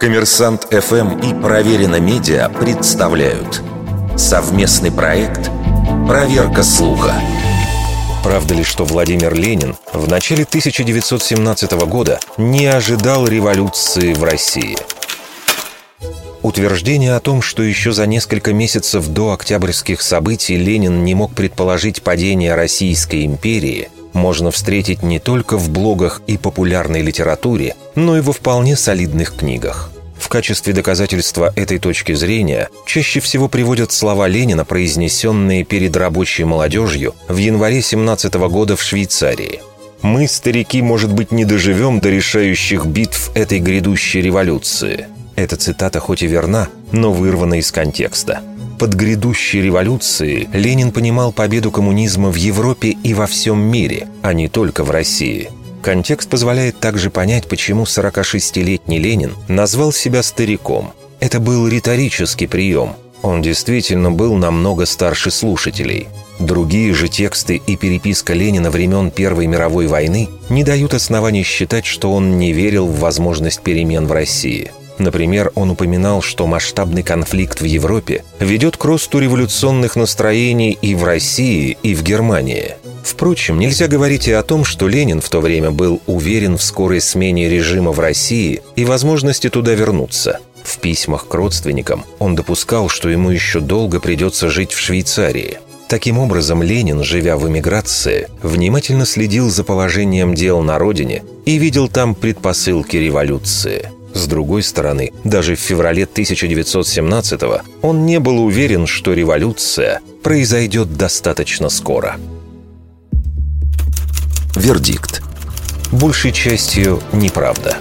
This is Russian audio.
Коммерсант ФМ и Проверено Медиа представляют совместный проект «Проверка слуха». Правда ли, что Владимир Ленин в начале 1917 года не ожидал революции в России? Утверждение о том, что еще за несколько месяцев до октябрьских событий Ленин не мог предположить падение Российской империи, можно встретить не только в блогах и популярной литературе, но и во вполне солидных книгах. В качестве доказательства этой точки зрения чаще всего приводят слова Ленина, произнесенные перед рабочей молодежью в январе 17 года в Швейцарии. «Мы, старики, может быть, не доживем до решающих битв этой грядущей революции». Эта цитата хоть и верна, но вырвана из контекста. Под грядущей революцией Ленин понимал победу коммунизма в Европе и во всем мире, а не только в России – Контекст позволяет также понять, почему 46-летний Ленин назвал себя стариком. Это был риторический прием. Он действительно был намного старше слушателей. Другие же тексты и переписка Ленина времен Первой мировой войны не дают оснований считать, что он не верил в возможность перемен в России. Например, он упоминал, что масштабный конфликт в Европе ведет к росту революционных настроений и в России, и в Германии – Впрочем, нельзя говорить и о том, что Ленин в то время был уверен в скорой смене режима в России и возможности туда вернуться. В письмах к родственникам он допускал, что ему еще долго придется жить в Швейцарии. Таким образом, Ленин, живя в эмиграции, внимательно следил за положением дел на родине и видел там предпосылки революции. С другой стороны, даже в феврале 1917 он не был уверен, что революция произойдет достаточно скоро. Вердикт. Большей частью неправда.